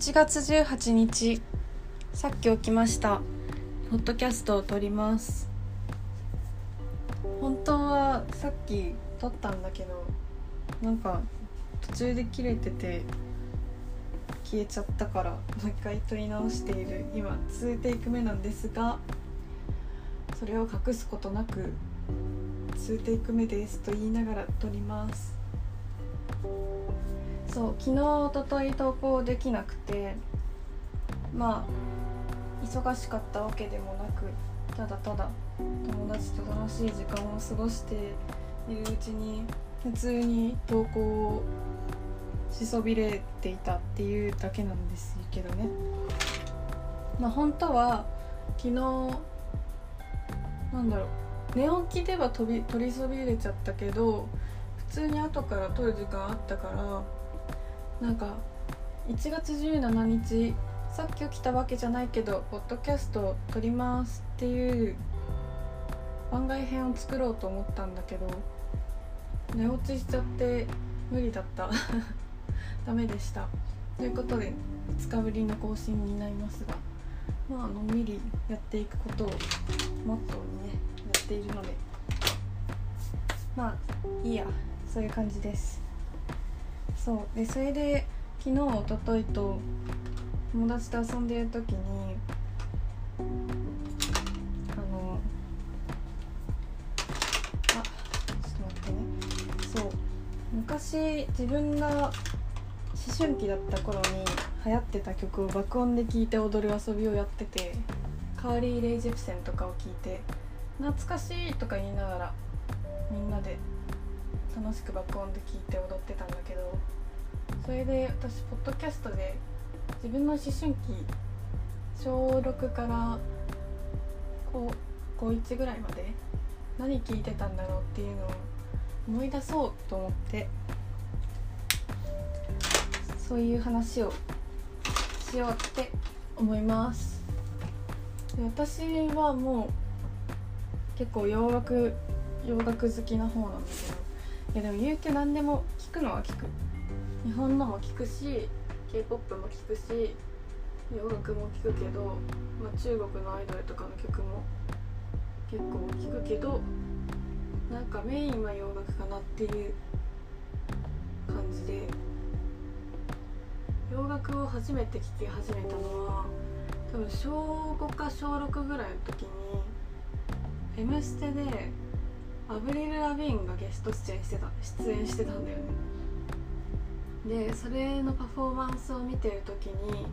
8月18日。さっき起きました。ポッドキャストを撮ります。本当はさっき撮ったんだけどなんか途中で切れてて消えちゃったからもう一回撮り直している。今2テイク目なんですがそれを隠すことなく2テイク目ですと言いながら撮ります。そう昨日おととい投稿できなくてまあ忙しかったわけでもなくただただ友達と楽しい時間を過ごしているうちに普通に投稿をしそびれていたっていうだけなんですけどね。まあ本当は昨日なんだろう寝起きでは飛び取りそびれちゃったけど通に後から撮る時間あったからなんか1月17日さっき起きたわけじゃないけどポッドキャストを撮りますっていう番外編を作ろうと思ったんだけど寝落ちしちゃって無理だった。ダメでした。ということで2日ぶりの更新になりますがまあのんびりやっていくことをモットーにねやっているので。まあいいや。そういう感じです。そう。でそれで昨日おとといと友達と遊んでる時にあのあちょっと待ってね。そう。昔自分が思春期だった頃に流行ってた曲を爆音で聴いて踊る遊びをやっててカーリー・レイ・ジェプセンとかを聴いて懐かしいとか言いながらみんなで楽しく爆音で聴いて踊ってたんだけどそれで私ポッドキャストで自分の思春期小6から高1ぐらいまで何聞いてたんだろうっていうのを思い出そうと思ってそういう話をしようって思います。私はもう結構洋楽洋楽好きな方なんだけどいやでも言うて何でも聞くのは聞く。日本のも聞くし k p o p も聞くし洋楽も聞くけど、まあ、中国のアイドルとかの曲も結構聞くけどなんかメインは洋楽かなっていう感じで。洋楽を初めて聴き始めたのは多分小5か小6ぐらいの時に「M ステ」でアブリル・ラビーンがゲスト出演してた出演してたんだよね。でそれのパフォーマンスを見てる時に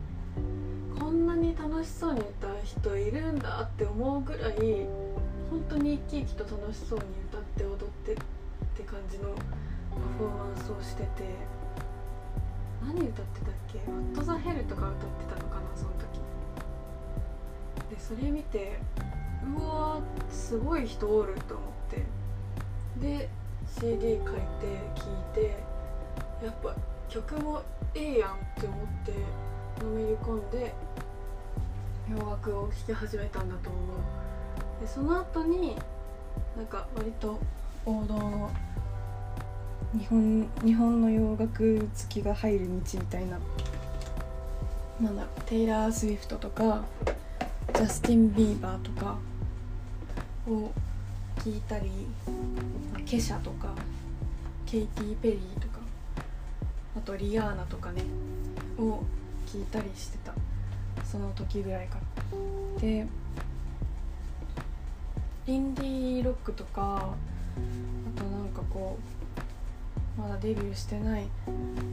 こんなに楽しそうに歌う人いるんだって思うぐらい本当に生き生きと楽しそうに歌って踊ってって感じのパフォーマンスをしてて何歌ってたっけ「What the Hell」とか歌ってたのかなその時。でそれ見てうわすごい人おると思って。で CD 書いて聴いてやっぱ曲もええやんって思ってのめり込んで洋楽を聴き始めたんだと思う。でその後になんか割と王道の日本日本の洋楽好きが入る道みたいななんだテイラー・スウィフトとかジャスティン・ビーバーとかを聞いたりケシャとかケイティ・ペリーとかあとリアーナとかねを聞いたりしてた。その時ぐらいから。でインディーロックとかあとなんかこうまだデビューしてない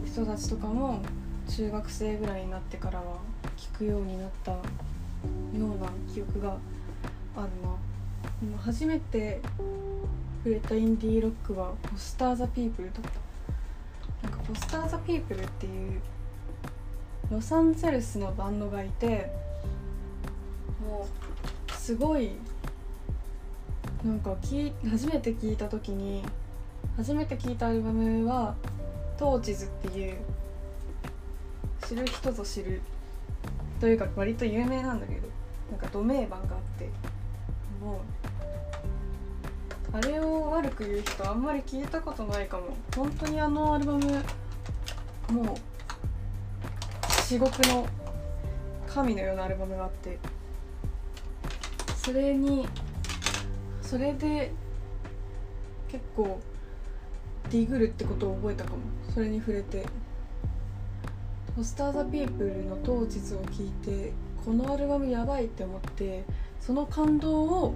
人たちとかも中学生ぐらいになってからは聞くようになったような記憶があるな。初めて触れたインディーロックは「ポスター・ザ・ピープル」だったなんか「ポスター・ザ・ピープル」っていうロサンゼルスのバンドがいてもうすごいなんかき初めて聞いた時に初めて聞いたアルバムは「トーチズ」っていう知る人ぞ知るというか割と有名なんだけどなんかド名盤があってあれを悪く言う人あんまり聞いたことないかも。本当にあのアルバムもう至極の神のようなアルバムがあって。それにそれで結構ディグルってことを覚えたかも。それに触れて「ホスター・ザ・ピープル」の当日を聞いてこのアルバムやばいって思ってその感動を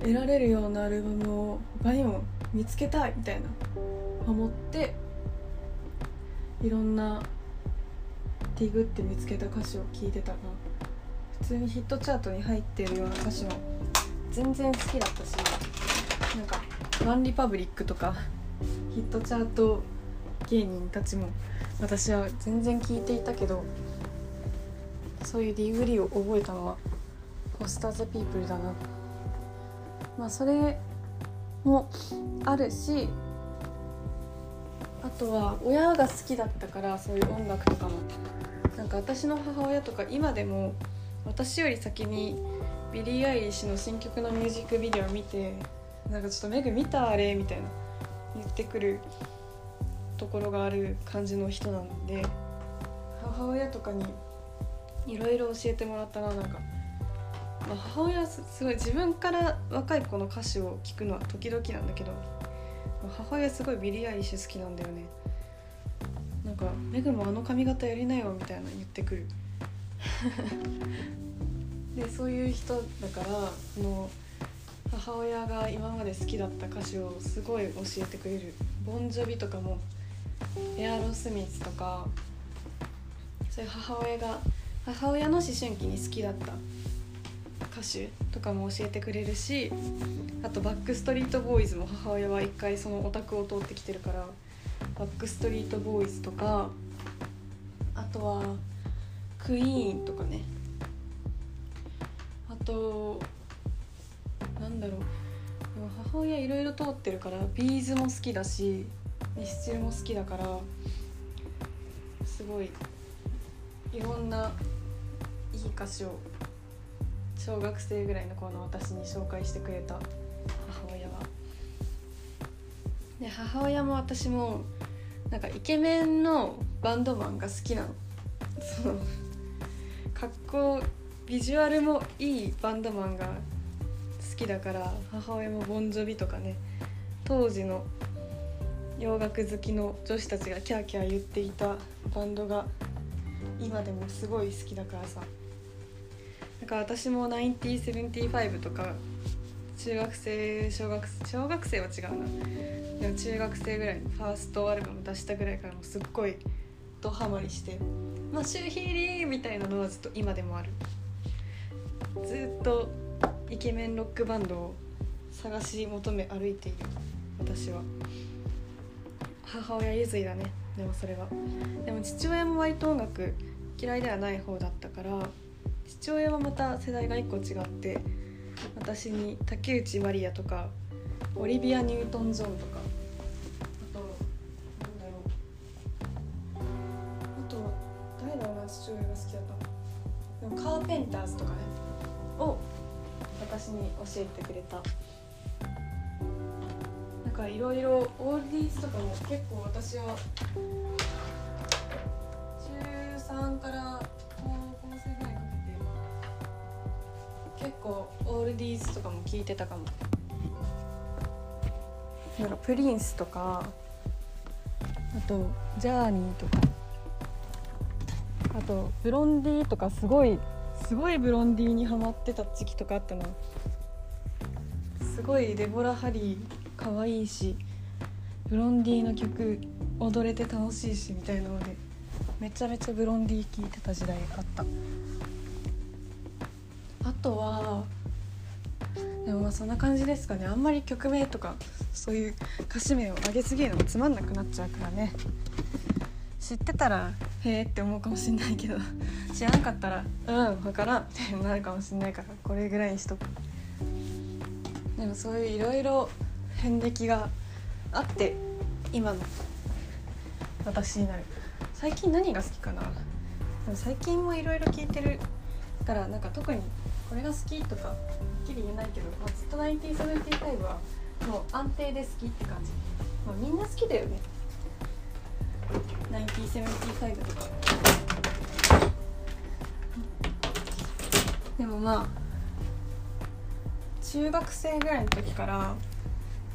得られるようなアルバムを他にも見つけたいみたいな。思っていろんなディグって見つけた歌詞を聴いてたな。普通にヒットチャートに入ってるような歌詞も全然好きだったしなんかワンリパブリックとかヒットチャート芸人たちも私は全然聞いていたけどそういうディグりを覚えたのはフォスター・ザ・ピープルだな。まあそれもあるしあとは親が好きだったからそういう音楽とかも。なんか私の母親とか今でも私より先にビリー・アイリッシュの新曲のミュージックビデオを見てなんかちょっと「メグ見たあれ」みたいな言ってくるところがある感じの人なので母親とかにいろいろ教えてもらったななんか、母親すごい自分から若い子の歌手を聞くのは時々なんだけど母親すごいビリー・アイリッシュ好きなんだよね。なんか「メグもあの髪型やりなよ」みたいな言ってくる。でそういう人だからの母親が今まで好きだった歌手をすごい教えてくれる。ボンジョビとかもエアロスミスとかそういう母親が母親の思春期に好きだった歌手とかも教えてくれるしあとバックストリートボーイズも母親は一回そのオタクを通ってきてるからバックストリートボーイズとかあとはクイーンとかね。あとなんだろう。でも母親いろいろ通ってるからビーズも好きだしミスチルも好きだからすごいいろんないい歌詞を小学生ぐらいの頃の私に紹介してくれた母親は。で母親も私もなんかイケメンのバンドマンが好きなの。その格好ビジュアルもいいバンドマンが好きだから母親もボンジョビとかね当時の洋楽好きの女子たちがキャーキャー言っていたバンドが今でもすごい好きだからさか私も9075とか中学生小学小学生は違うな。でも中学生ぐらいのファーストアルバム出したぐらいからもすっごいドハマりして「マッシュヒーリー!」みたいなのはずっと今でもある。ずっとイケメンロックバンドを探し求め歩いている私は。母親譲りだねでもそれは。でも父親も割と音楽嫌いではない方だったから父親はまた世代が1個違って私に竹内まりやとかオリビア・ニュートン・ジョンとかあとなんだろう。あと誰だろうな父親が好きだった？のカーペンターズとかね。を私に教えてくれた。なんかいろいろオールディーズとかも結構私は中3からディーズとかも聞いてたかも。なんかプリンスとかあとジャーニーとかあとブロンディとかすごいすごいブロンディにハマってた時期とかあったなすごいデボラ・ハリー可愛いしブロンディの曲踊れて楽しいしみたいなのでめちゃめちゃブロンディ聴いてた時代あった。あとはでもまあそんな感じですかね。あんまり曲名とかそういう歌詞名を上げすぎるのもつまんなくなっちゃうからね。知ってたらへえって思うかもしんないけど 知らなかったらうん分からんってなるかもしんないからこれぐらいにしとくでもそういういろいろ遍歴があって今の私になる。最近何が好きかな。でも最近もいろいろ聞いてるからなんか特にこれが好きとかっきり言えないけど、まあ、ずっと1975はもう安定で好きって感じ、まあ、みんな好きだよね。1975とか。でもまあ中学生ぐらいの時から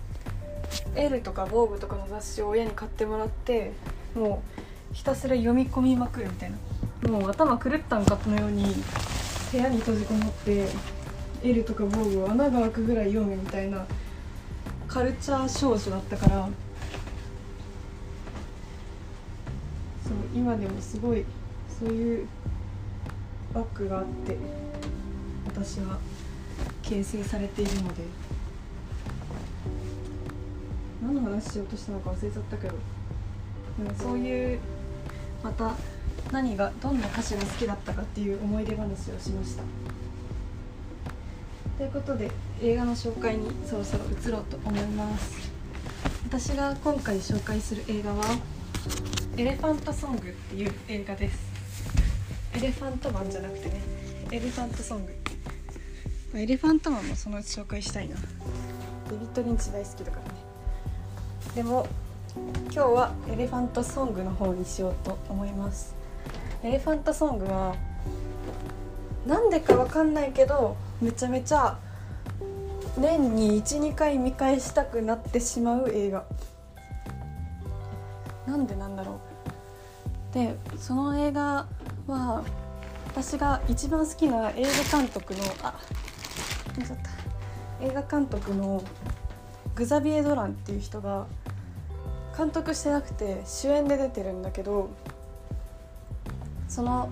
「L」とか「防具とかの雑誌を親に買ってもらってもうひたすら読み込みまくるみたいな。もう頭狂ったんかのように部屋に閉じこもって「L」とか「防具を穴が開くぐらい読むみたいなカルチャー少女だったからそう今でもすごいそういうバッグがあって私は形成されているので。何の話しようとしたのか忘れちゃったけど。でもそういうまた何がどんな歌手が好きだったかっていう思い出話をしました。ということで映画の紹介にそろそろ移ろうと思います。私が今回紹介する映画は「エレファントソング」っていう映画です。エレファントマンじゃなくてねエレファントソングエレファントマンもそのうち紹介したいな。デビッド・リンチ大好きだからね。でも今日はエレファントソングの方にしようと思います。エレファントソングはなんでかわかんないけどめちゃめちゃ年に12回見返したくなってしまう映画。なんでなんだろう。でその映画は私が一番好きな映画監督のあっ映画監督のグザビエ・ドランっていう人が監督してなくて主演で出てるんだけどその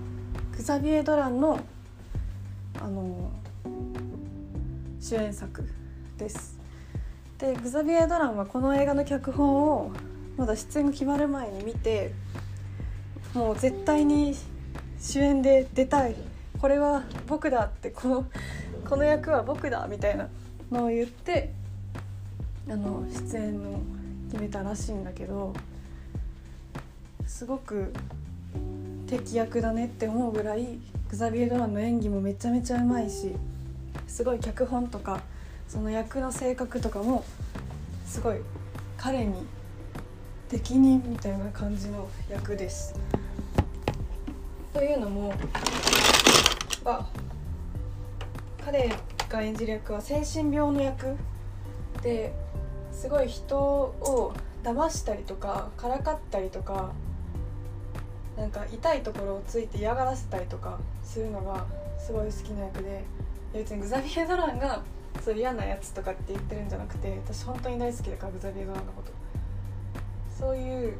グザビエ・ドランのあの主演作です。でグザビエ・ドランはこの映画の脚本をまだ出演が決まる前に見てもう絶対に主演で出たい。これは僕だってこのこの役は僕だみたいなのを言ってあの出演を決めたらしいんだけどすごく敵役だねって思うぐらいグザビエ・ドランの演技もめちゃめちゃうまいしすごい脚本とかその役の性格とかもすごい彼に適任みたいな感じの役です。というのも彼が演じる役は精神病の役ですごい人を騙したりとかからかったりとかなんか痛いところをついて嫌がらせたりとかするのがすごい好きな役で別にグザビエ・ドランがそう嫌なやつとかって言ってるんじゃなくて私本当に大好きだからグザビエ・ドランのこと。そういう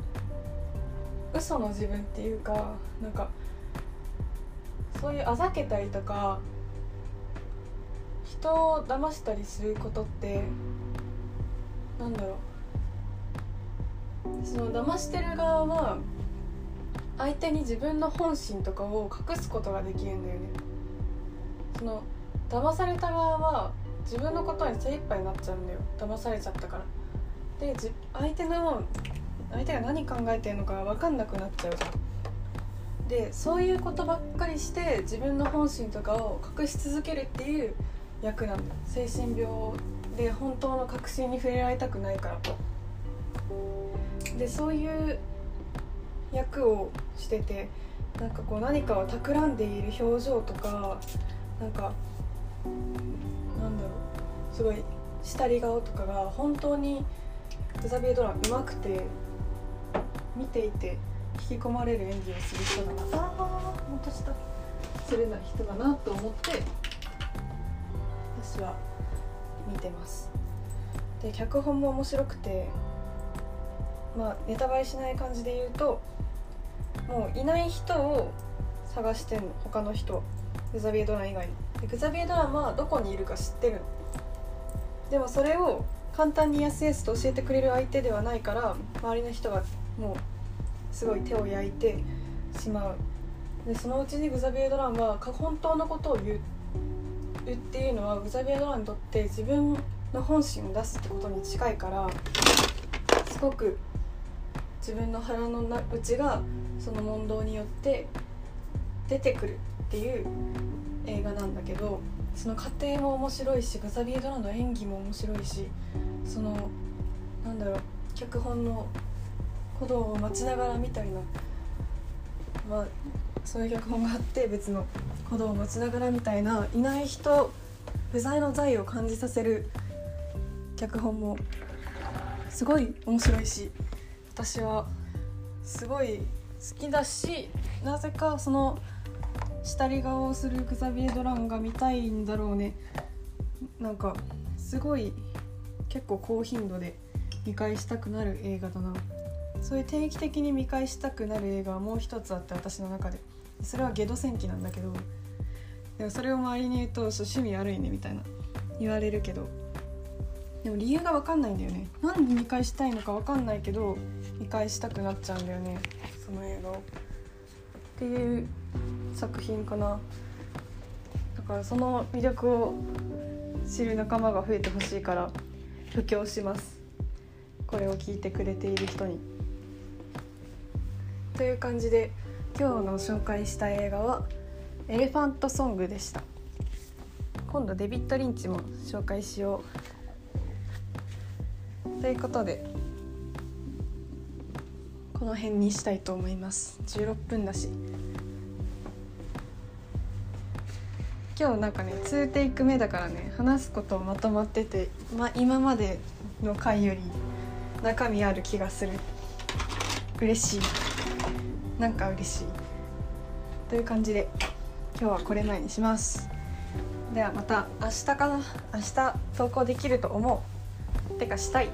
嘘の自分っていうかなんかそういうあざけたりとか人を騙したりすることってなんだろう。その騙してる側は相手に自分の本心とかを隠すことができるんだよね。その騙された側は自分のことに精一杯になっちゃうんだよ。騙されちゃったから。で相手の相手が何考えてるのか分かんなくなっちゃうじゃん。でそういうことばっかりして自分の本心とかを隠し続けるっていう役なんだ精神病で本当の確信に触れられたくないからでそういう役をしててなんかこう何かを企んでいる表情とかなんかなんだろう。すごい下り顔とかが本当にグザビエドランう。まくて見ていて引き込まれる演技をする人だなああ本当したするな人だなと思って私は見てますで脚本も面白くてまあネタバレしない感じで言う。ともう。いない人を探してんの他の人グザビエドラン以外にグザビエドランはどこにいるか知ってるでもそれを簡単にやすやすと教えてくれる相手ではないから周りの人がもうすごい手を焼いてしまう。でそのうちにグザビエドランは本当のことを言うっていうのはグザビエドランにとって自分の本心を出すってことに近いからすごく自分の腹の内がその問答によって出てくるっていう映画なんだけどその過程も面白いしグザビエ・ドラの演技も面白いしそのなんだろう脚本のことを待ちながら見たりの、まあ、そういう脚本があって別の鼓動を持ちながらみたいないない人不在の在を感じさせる脚本もすごい面白いし私はすごい好きだしなぜかその下り顔をするグザビエ・ドランが見たいんだろうね。なんかすごい結構高頻度で見返したくなる映画だな。そういう定期的に見返したくなる映画はもう一つあって私の中で。それはゲド戦記なんだけどでもそれを周りに言うと趣味悪いねみたいな言われるけど。でも理由が分かんないんだよね。なんで見返したいのか分かんないけど見返したくなっちゃうんだよねその映画を。っていう作品かな。だからその魅力を知る仲間が増えてほしいから布教します。これを聞いてくれている人に。という感じで今日の紹介した映画は「エレファントソング」でした。今度デビッド・リンチも紹介しよう。ということでこの辺にしたいと思います。16分だし。今日なんかね2テイク目だからね話すことまとまってて、ま、今までの回より中身ある気がする。嬉しい。なんか嬉しい。という感じで今日はこれ前にします。ではまた明日かな。明日投稿できると思う。てかしたい。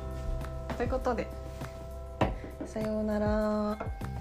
ということでさようなら。